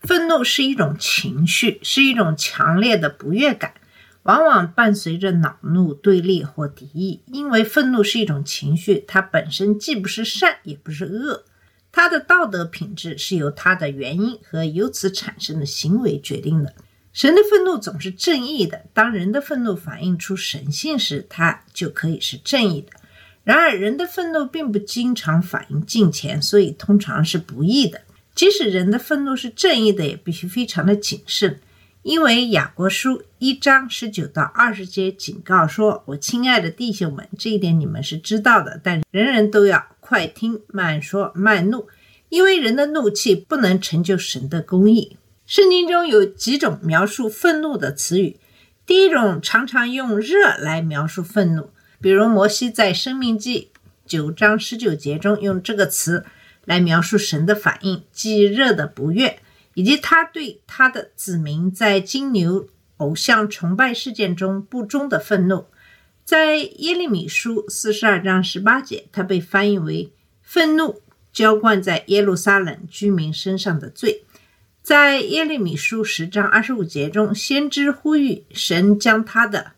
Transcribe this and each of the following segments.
愤怒是一种情绪，是一种强烈的不悦感，往往伴随着恼怒、对立或敌意。因为愤怒是一种情绪，它本身既不是善，也不是恶，它的道德品质是由它的原因和由此产生的行为决定的。神的愤怒总是正义的，当人的愤怒反映出神性时，它就可以是正义的。然而，人的愤怒并不经常反映金钱，所以通常是不义的。即使人的愤怒是正义的，也必须非常的谨慎，因为雅各书一章十九到二十节警告说：“我亲爱的弟兄们，这一点你们是知道的，但人人都要快听、慢说、慢怒，因为人的怒气不能成就神的公义。”圣经中有几种描述愤怒的词语，第一种常常用热来描述愤怒。比如摩西在《生命记》九章十九节中用这个词来描述神的反应，即热的不悦，以及他对他的子民在金牛偶像崇拜事件中不忠的愤怒。在耶利米书四十二章十八节，它被翻译为愤怒浇灌在耶路撒冷居民身上的罪。在耶利米书十章二十五节中，先知呼吁神将他的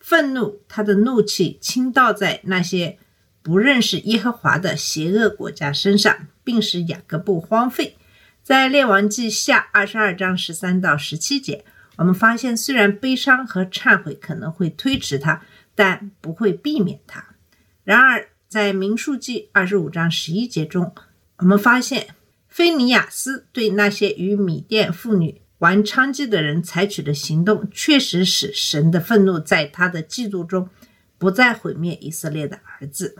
愤怒、他的怒气倾倒在那些不认识耶和华的邪恶国家身上，并使雅各布荒废。在列王记下二十二章十三到十七节，我们发现，虽然悲伤和忏悔可能会推迟它，但不会避免它。然而，在民数记二十五章十一节中，我们发现菲尼亚斯对那些与米甸妇女玩娼妓的人采取的行动，确实使神的愤怒在他的嫉妒中不再毁灭以色列的儿子。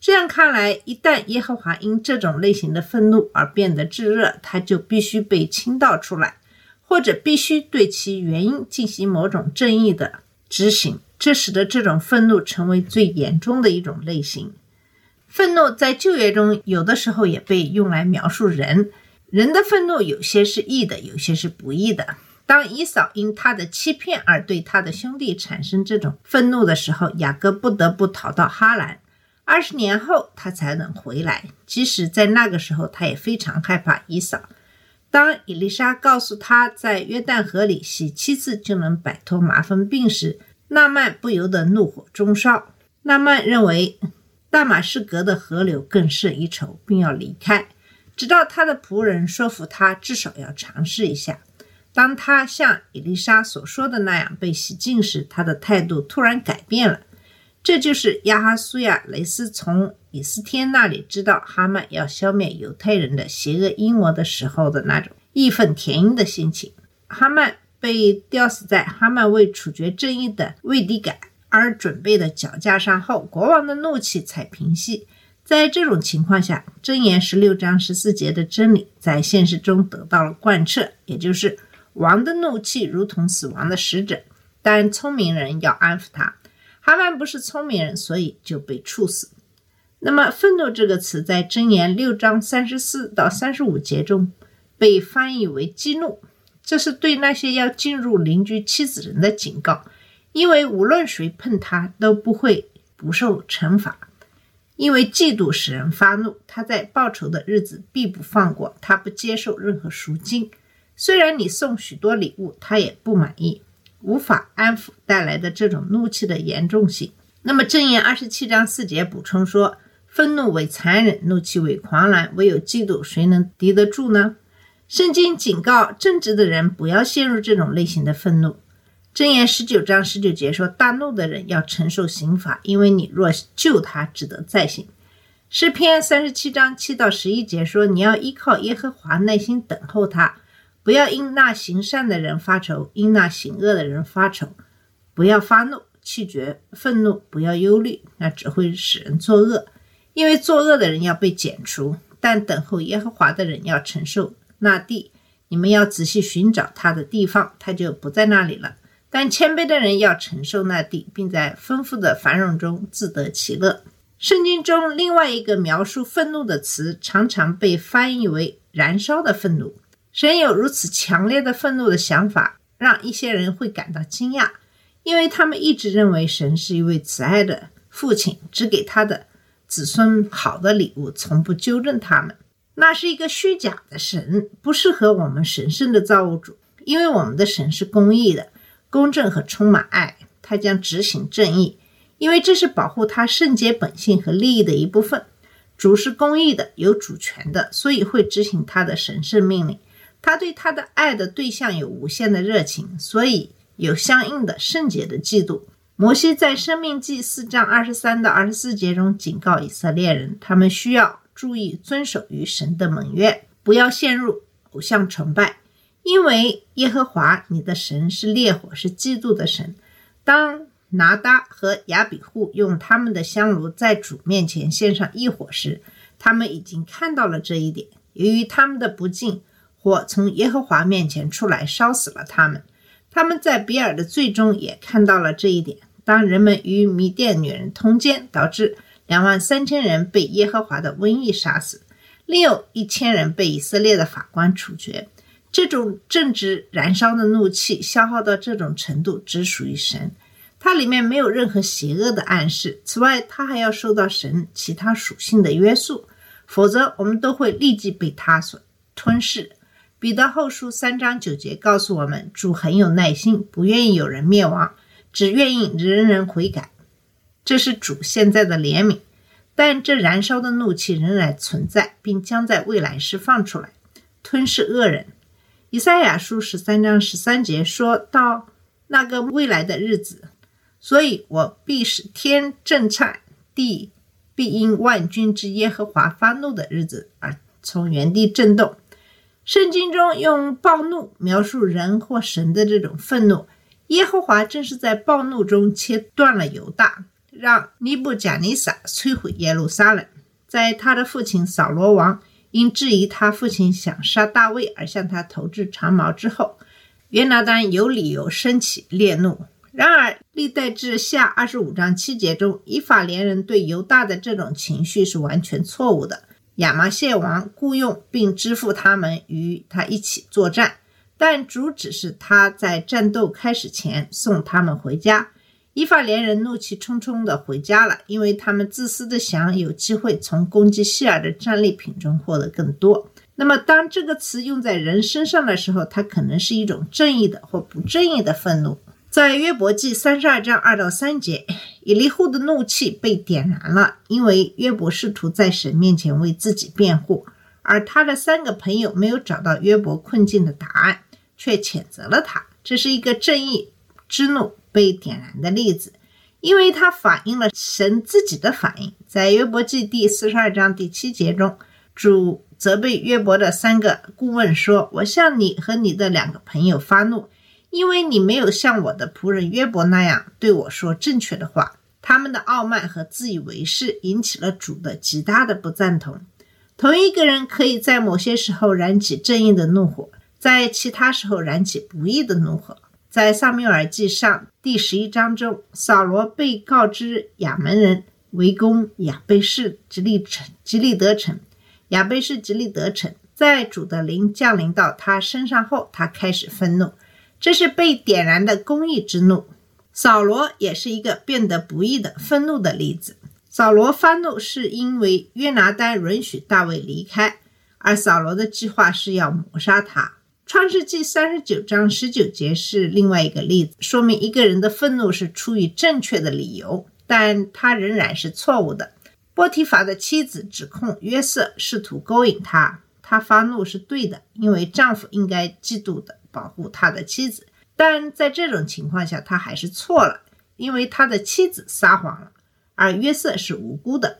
这样看来，一旦耶和华因这种类型的愤怒而变得炙热，他就必须被倾倒出来，或者必须对其原因进行某种正义的执行。这使得这种愤怒成为最严重的一种类型。愤怒在旧约中有的时候也被用来描述人。人的愤怒有些是义的，有些是不义的。当以扫因他的欺骗而对他的兄弟产生这种愤怒的时候，雅各不得不逃到哈兰。二十年后，他才能回来。即使在那个时候，他也非常害怕以扫。当伊丽莎告诉他在约旦河里洗七次就能摆脱麻风病时，纳曼不由得怒火中烧。纳曼认为大马士革的河流更胜一筹，并要离开。直到他的仆人说服他，至少要尝试一下。当他像伊丽莎所说的那样被洗净时，他的态度突然改变了。这就是亚哈苏亚雷斯从以斯天那里知道哈曼要消灭犹太人的邪恶阴谋的时候的那种义愤填膺的心情。哈曼被吊死在哈曼为处决正义的魏迪改而准备的脚架上后，国王的怒气才平息。在这种情况下，《箴言》十六章十四节的真理在现实中得到了贯彻，也就是王的怒气如同死亡的使者，但聪明人要安抚他。哈曼不是聪明人，所以就被处死。那么，愤怒这个词在《箴言》六章三十四到三十五节中被翻译为激怒，这是对那些要进入邻居妻子人的警告，因为无论谁碰他都不会不受惩罚。因为嫉妒使人发怒，他在报仇的日子必不放过，他不接受任何赎金。虽然你送许多礼物，他也不满意，无法安抚带来的这种怒气的严重性。那么，正言二十七章四节补充说：“愤怒为残忍，怒气为狂澜，唯有嫉妒，谁能敌得住呢？”圣经警告正直的人不要陷入这种类型的愤怒。箴言十九章十九节说：“大怒的人要承受刑罚，因为你若救他，只得再刑。”诗篇三十七章七到十一节说：“你要依靠耶和华，耐心等候他，不要因那行善的人发愁，因那行恶的人发愁。不要发怒、气绝、愤怒，不要忧虑，那只会使人作恶。因为作恶的人要被剪除，但等候耶和华的人要承受那地。你们要仔细寻找他的地方，他就不在那里了。但谦卑的人要承受那地，并在丰富的繁荣中自得其乐。圣经中另外一个描述愤怒的词，常常被翻译为“燃烧的愤怒”。神有如此强烈的愤怒的想法，让一些人会感到惊讶，因为他们一直认为神是一位慈爱的父亲，只给他的子孙好的礼物，从不纠正他们。那是一个虚假的神，不适合我们神圣的造物主，因为我们的神是公义的、公正和充满爱，他将执行正义，因为这是保护他圣洁本性和利益的一部分。主是公义的、有主权的，所以会执行他的神圣命令。他对他的爱的对象有无限的热情，所以有相应的圣洁的嫉妒。摩西在《生命记》四章二十三到二十四节中警告以色列人，他们需要注意遵守与神的盟约，不要陷入偶像崇拜，因为耶和华你的神是烈火，是嫉妒的神。当拿达和亚比户用他们的香炉在主面前献上一火时，他们已经看到了这一点。由于他们的不敬，火从耶和华面前出来，烧死了他们。他们在比尔的罪中也看到了这一点。当人们与米甸女人通奸，导致两万三千人被耶和华的瘟疫杀死，另有一千人被以色列的法官处决。这种正直燃烧的怒气消耗到这种程度，只属于神，它里面没有任何邪恶的暗示。此外，它还要受到神其他属性的约束，否则我们都会立即被它所吞噬。彼得后书三章九节告诉我们，主很有耐心，不愿意有人灭亡，只愿意人人悔改。这是主现在的怜悯，但这燃烧的怒气仍然存在，并将在未来释放出来，吞噬恶人。以赛亚书十三章十三节说到那个未来的日子，所以我必使天震颤，地必因万军之耶和华发怒的日子而从原地震动。圣经中用暴怒描述人或神的这种愤怒，耶和华正是在暴怒中切断了犹大，让尼布贾尼撒摧毁耶路撒冷。在他的父亲扫罗王因质疑他父亲想杀大卫而向他投掷长矛之后，约拿丹有理由升起烈怒。然而，历代志下二十五章七节中，以法莲人对犹大的这种情绪是完全错误的。亚麻谢王雇佣并支付他们与他一起作战，但主只是他在战斗开始前送他们回家。伊法莲人怒气冲冲地回家了，因为他们自私的想有机会从攻击希尔的战利品中获得更多。那么，当这个词用在人身上的时候，它可能是一种正义的或不正义的愤怒。在约伯记三十二章二到三节，以利户的怒气被点燃了，因为约伯试图在神面前为自己辩护，而他的三个朋友没有找到约伯困境的答案，却谴责了他。这是一个正义之怒被点燃的例子，因为它反映了神自己的反应。在约伯记第四十二章第七节中，主责备约伯的三个顾问说：“我向你和你的两个朋友发怒。”因为你没有像我的仆人约伯那样对我说正确的话，他们的傲慢和自以为是引起了主的极大的不赞同。同一个人可以在某些时候燃起正义的怒火，在其他时候燃起不义的怒火。在撒缪尔记上第十一章中，扫罗被告知亚门人围攻亚贝士吉利城、吉利德城。亚贝士吉利德城在主的灵降临到他身上后，他开始愤怒。这是被点燃的公义之怒。扫罗也是一个变得不义的愤怒的例子。扫罗发怒是因为约拿丹允许大卫离开，而扫罗的计划是要谋杀他。创世纪三十九章十九节是另外一个例子，说明一个人的愤怒是出于正确的理由，但他仍然是错误的。波提法的妻子指控约瑟试图勾引他，他发怒是对的，因为丈夫应该嫉妒的。保护他的妻子，但在这种情况下，他还是错了，因为他的妻子撒谎了，而约瑟是无辜的。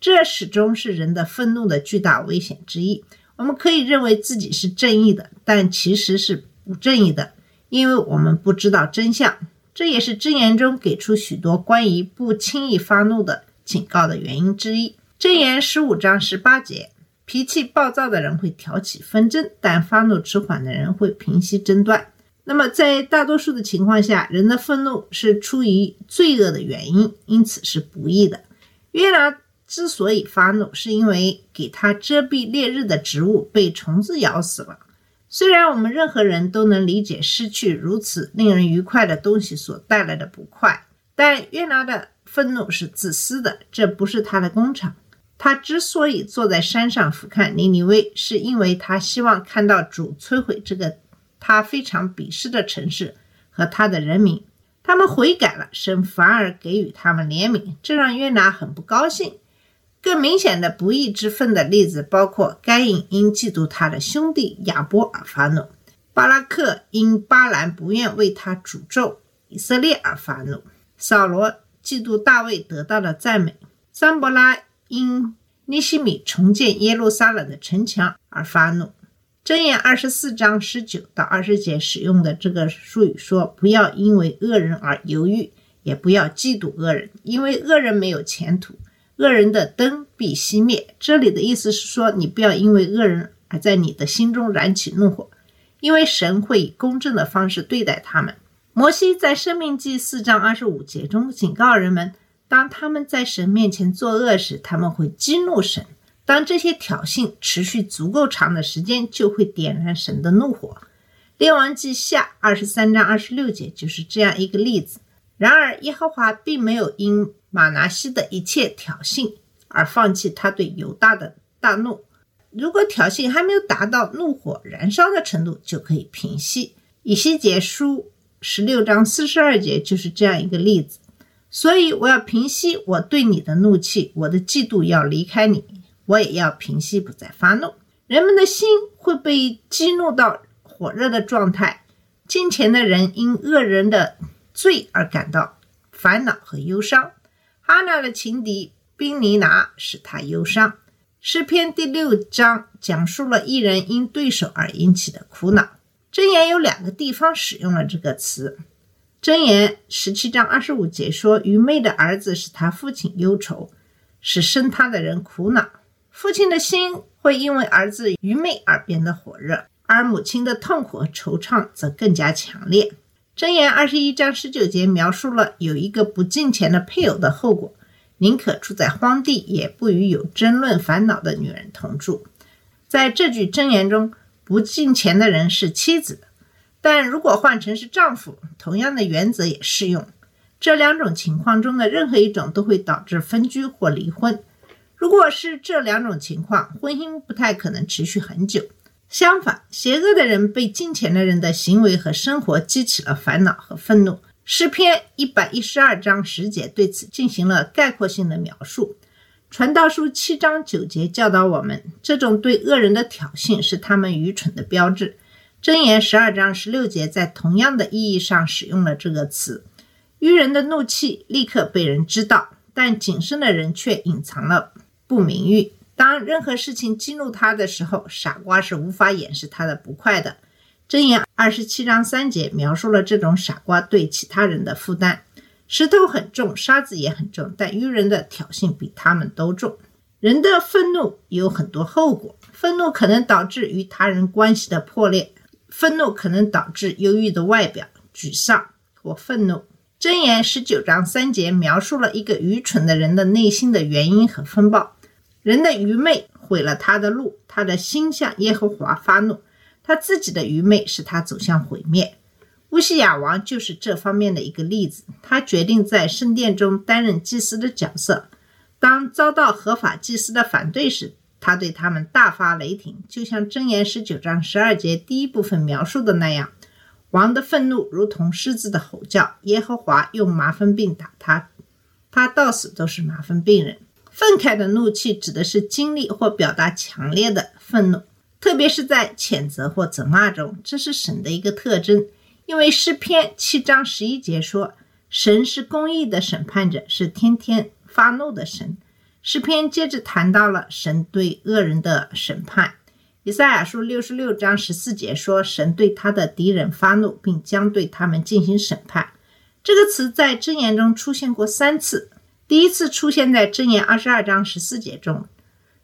这始终是人的愤怒的巨大危险之一。我们可以认为自己是正义的，但其实是不正义的，因为我们不知道真相。这也是箴言中给出许多关于不轻易发怒的警告的原因之一。箴言十五章十八节：脾气暴躁的人会挑起纷争，但发怒迟缓的人会平息争端。那么，在大多数的情况下，人的愤怒是出于罪恶的原因，因此是不义的。约拿之所以发怒，是因为给他遮蔽烈日的植物被虫子咬死了。虽然我们任何人都能理解失去如此令人愉快的东西所带来的不快，但约拿的愤怒是自私的，这不是他的工厂。他之所以坐在山上俯瞰尼尼微，是因为他希望看到主摧毁这个他非常鄙视的城市和他的人民。他们悔改了，神反而给予他们怜悯，这让约拿很不高兴。更明显的不义之愤的例子包括：该隐因嫉妒他的兄弟亚伯而发怒；巴拉克因巴兰不愿为他诅咒以色列而发怒；扫罗嫉妒大卫得到了赞美；桑伯拉因尼西米重建耶路撒冷的城墙而发怒。箴言二十四章十九到二十节使用的这个术语说：“不要因为恶人而犹豫，也不要嫉妒恶人，因为恶人没有前途。”恶人的灯必熄灭。这里的意思是说，你不要因为恶人而在你的心中燃起怒火，因为神会以公正的方式对待他们。摩西在《生命记》四章二十五节中警告人们，当他们在神面前作恶时，他们会激怒神。当这些挑衅持续足够长的时间，就会点燃神的怒火。《列王记下》二十三章二十六节就是这样一个例子。然而，耶和华并没有因马拿西的一切挑衅而放弃他对犹大的大怒。如果挑衅还没有达到怒火燃烧的程度，就可以平息。以西结书十六章四十二节就是这样一个例子。所以，我要平息我对你的怒气，我的嫉妒要离开你。我也要平息，不再发怒。人们的心会被激怒到火热的状态。金钱的人因恶人的罪而感到烦恼和忧伤。哈娜的情敌宾尼拿使他忧伤。诗篇第六章讲述了一人因对手而引起的苦恼。箴言有两个地方使用了这个词。箴言十七章二十五节说：“愚昧的儿子使他父亲忧愁，使生他的人苦恼。”父亲的心会因为儿子愚昧而变得火热，而母亲的痛苦和惆怅则更加强烈。箴言二十一章十九节描述了有一个不敬虔的配偶的后果：宁可住在荒地，也不与有争论烦恼的女人同住。在这句箴言中，不敬虔的人是妻子，但如果换成是丈夫，同样的原则也适用。这两种情况中的任何一种都会导致分居或离婚。如果是这两种情况，婚姻不太可能持续很久。相反，邪恶的人被金钱的人的行为和生活激起了烦恼和愤怒。诗篇一百一十二章十节对此进行了概括性的描述。传道书七章九节教导我们，这种对恶人的挑衅是他们愚蠢的标志。箴言十二章十六节在同样的意义上使用了这个词。愚人的怒气立刻被人知道，但谨慎的人却隐藏了。不名誉。当任何事情激怒他的时候，傻瓜是无法掩饰他的不快的。箴言二十七章三节描述了这种傻瓜对其他人的负担：石头很重，沙子也很重，但愚人的挑衅比他们都重。人的愤怒有很多后果，愤怒可能导致与他人关系的破裂，愤怒可能导致忧郁的外表、沮丧或愤怒。箴言十九章三节描述了一个愚蠢的人的内心的原因和风暴。人的愚昧毁了他的路，他的心向耶和华发怒，他自己的愚昧使他走向毁灭。乌西亚王就是这方面的一个例子。他决定在圣殿中担任祭司的角色，当遭到合法祭司的反对时，他对他们大发雷霆，就像箴言十九章十二节第一部分描述的那样。王的愤怒如同狮子的吼叫，耶和华用麻风病打他，他到死都是麻风病人。愤慨的怒气指的是经历或表达强烈的愤怒，特别是在谴责或责骂中，这是神的一个特征。因为诗篇七章十一节说：“神是公义的审判者，是天天发怒的神。”诗篇接着谈到了神对恶人的审判。以赛亚书六十六章十四节说：“神对他的敌人发怒，并将对他们进行审判。”这个词在箴言中出现过三次。第一次出现在箴言二十二章十四节中，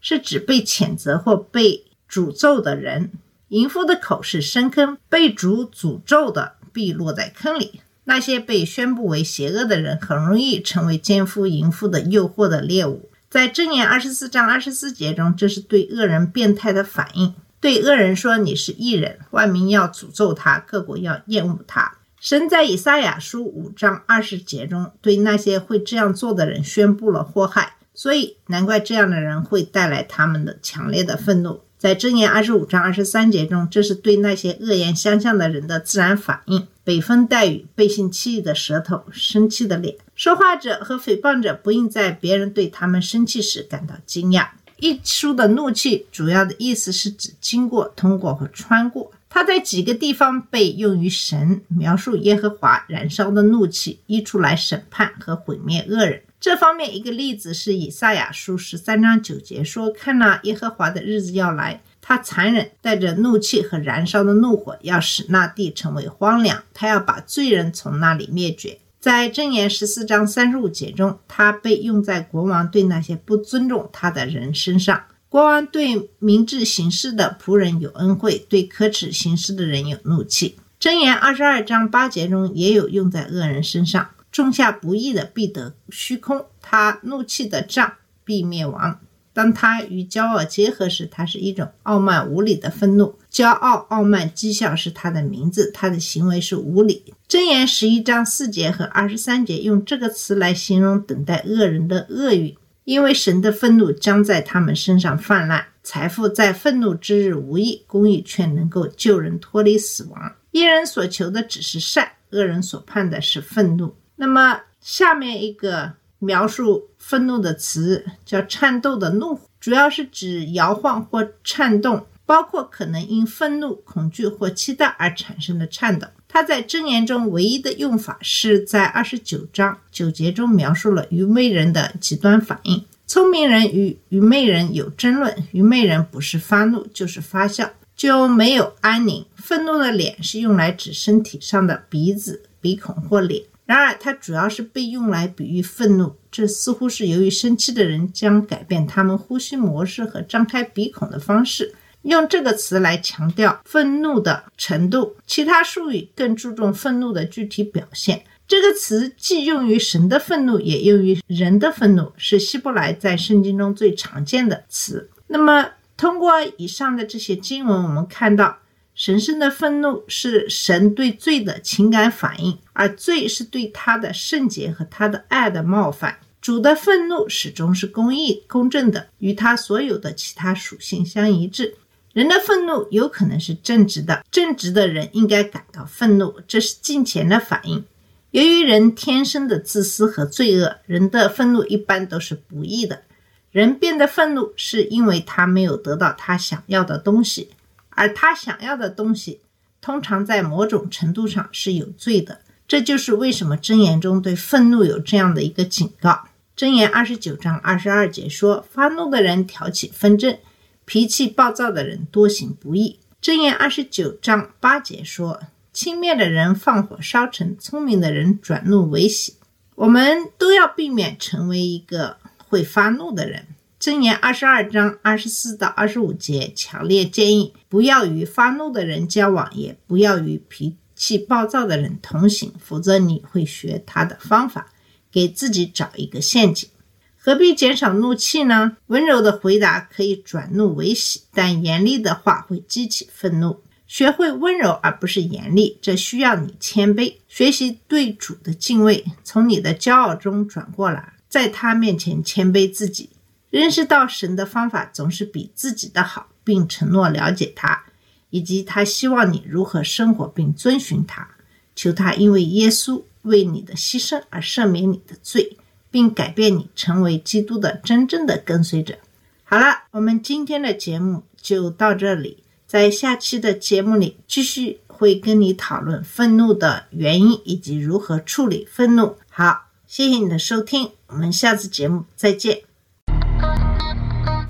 是指被谴责或被诅咒的人。淫妇的口是深坑，被主诅咒的必落在坑里。那些被宣布为邪恶的人，很容易成为奸夫淫妇的诱惑的猎物。在箴言二十四章二十四节中，这是对恶人变态的反应。对恶人说：“你是异人，万民要诅咒他，各国要厌恶他。”神在以赛亚书五章二十节中，对那些会这样做的人宣布了祸害，所以难怪这样的人会带来他们的强烈的愤怒。在箴言二十五章二十三节中，这是对那些恶言相向的人的自然反应。北风带雨，背信弃义的舌头，生气的脸。说话者和诽谤者不应在别人对他们生气时感到惊讶。一书的怒气主要的意思是指经过、通过和穿过。它在几个地方被用于神描述耶和华燃烧的怒气溢出来审判和毁灭恶人。这方面一个例子是以赛亚书十三章九节说：“看哪，耶和华的日子要来，他残忍，带着怒气和燃烧的怒火，要使那地成为荒凉，他要把罪人从那里灭绝。”在箴言十四章三十五节中，它被用在国王对那些不尊重他的人身上。国王对明智行事的仆人有恩惠，对可耻行事的人有怒气。箴言二十二章八节中也有用在恶人身上。种下不义的必得虚空，他怒气的杖必灭亡。当他与骄傲结合时，他是一种傲慢无礼的愤怒。骄傲、傲慢、讥笑是他的名字，他的行为是无礼。箴言十一章四节和二十三节用这个词来形容等待恶人的厄运，因为神的愤怒将在他们身上泛滥。财富在愤怒之日无益，公义却能够救人脱离死亡。一人所求的只是善，恶人所盼的是愤怒。那么下面一个描述愤怒的词叫“颤抖的怒”，主要是指摇晃或颤动，包括可能因愤怒、恐惧或期待而产生的颤抖。它在箴言中唯一的用法是在二十九章九节中描述了愚昧人的极端反应。聪明人与愚昧人有争论，愚昧人不是发怒就是发笑，就没有安宁。愤怒的脸是用来指身体上的鼻子、鼻孔或脸。然而，它主要是被用来比喻愤怒。这似乎是由于生气的人将改变他们呼吸模式和张开鼻孔的方式，用这个词来强调愤怒的程度。其他术语更注重愤怒的具体表现。这个词既用于神的愤怒，也用于人的愤怒，是希伯来在圣经中最常见的词。那么，通过以上的这些经文，我们看到。神圣的愤怒是神对罪的情感反应，而罪是对他的圣洁和他的爱的冒犯。主的愤怒始终是公义、公正的，与他所有的其他属性相一致。人的愤怒有可能是正直的，正直的人应该感到愤怒，这是金钱的反应。由于人天生的自私和罪恶，人的愤怒一般都是不义的。人变得愤怒，是因为他没有得到他想要的东西。而他想要的东西，通常在某种程度上是有罪的。这就是为什么箴言中对愤怒有这样的一个警告。箴言二十九章二十二节说：“发怒的人挑起纷争，脾气暴躁的人多行不义。”箴言二十九章八节说：“轻蔑的人放火烧城，聪明的人转怒为喜。”我们都要避免成为一个会发怒的人。箴言二十二章二十四到二十五节强烈建议不要与发怒的人交往，也不要与脾气暴躁的人同行，否则你会学他的方法，给自己找一个陷阱。何必减少怒气呢？温柔的回答可以转怒为喜，但严厉的话会激起愤怒。学会温柔而不是严厉，这需要你谦卑，学习对主的敬畏，从你的骄傲中转过来，在他面前谦卑自己。认识到神的方法总是比自己的好，并承诺了解他，以及他希望你如何生活并遵循他。求他因为耶稣为你的牺牲而赦免你的罪，并改变你成为基督的真正的跟随者。好了，我们今天的节目就到这里，在下期的节目里继续会跟你讨论愤怒的原因以及如何处理愤怒。好，谢谢你的收听，我们下次节目再见。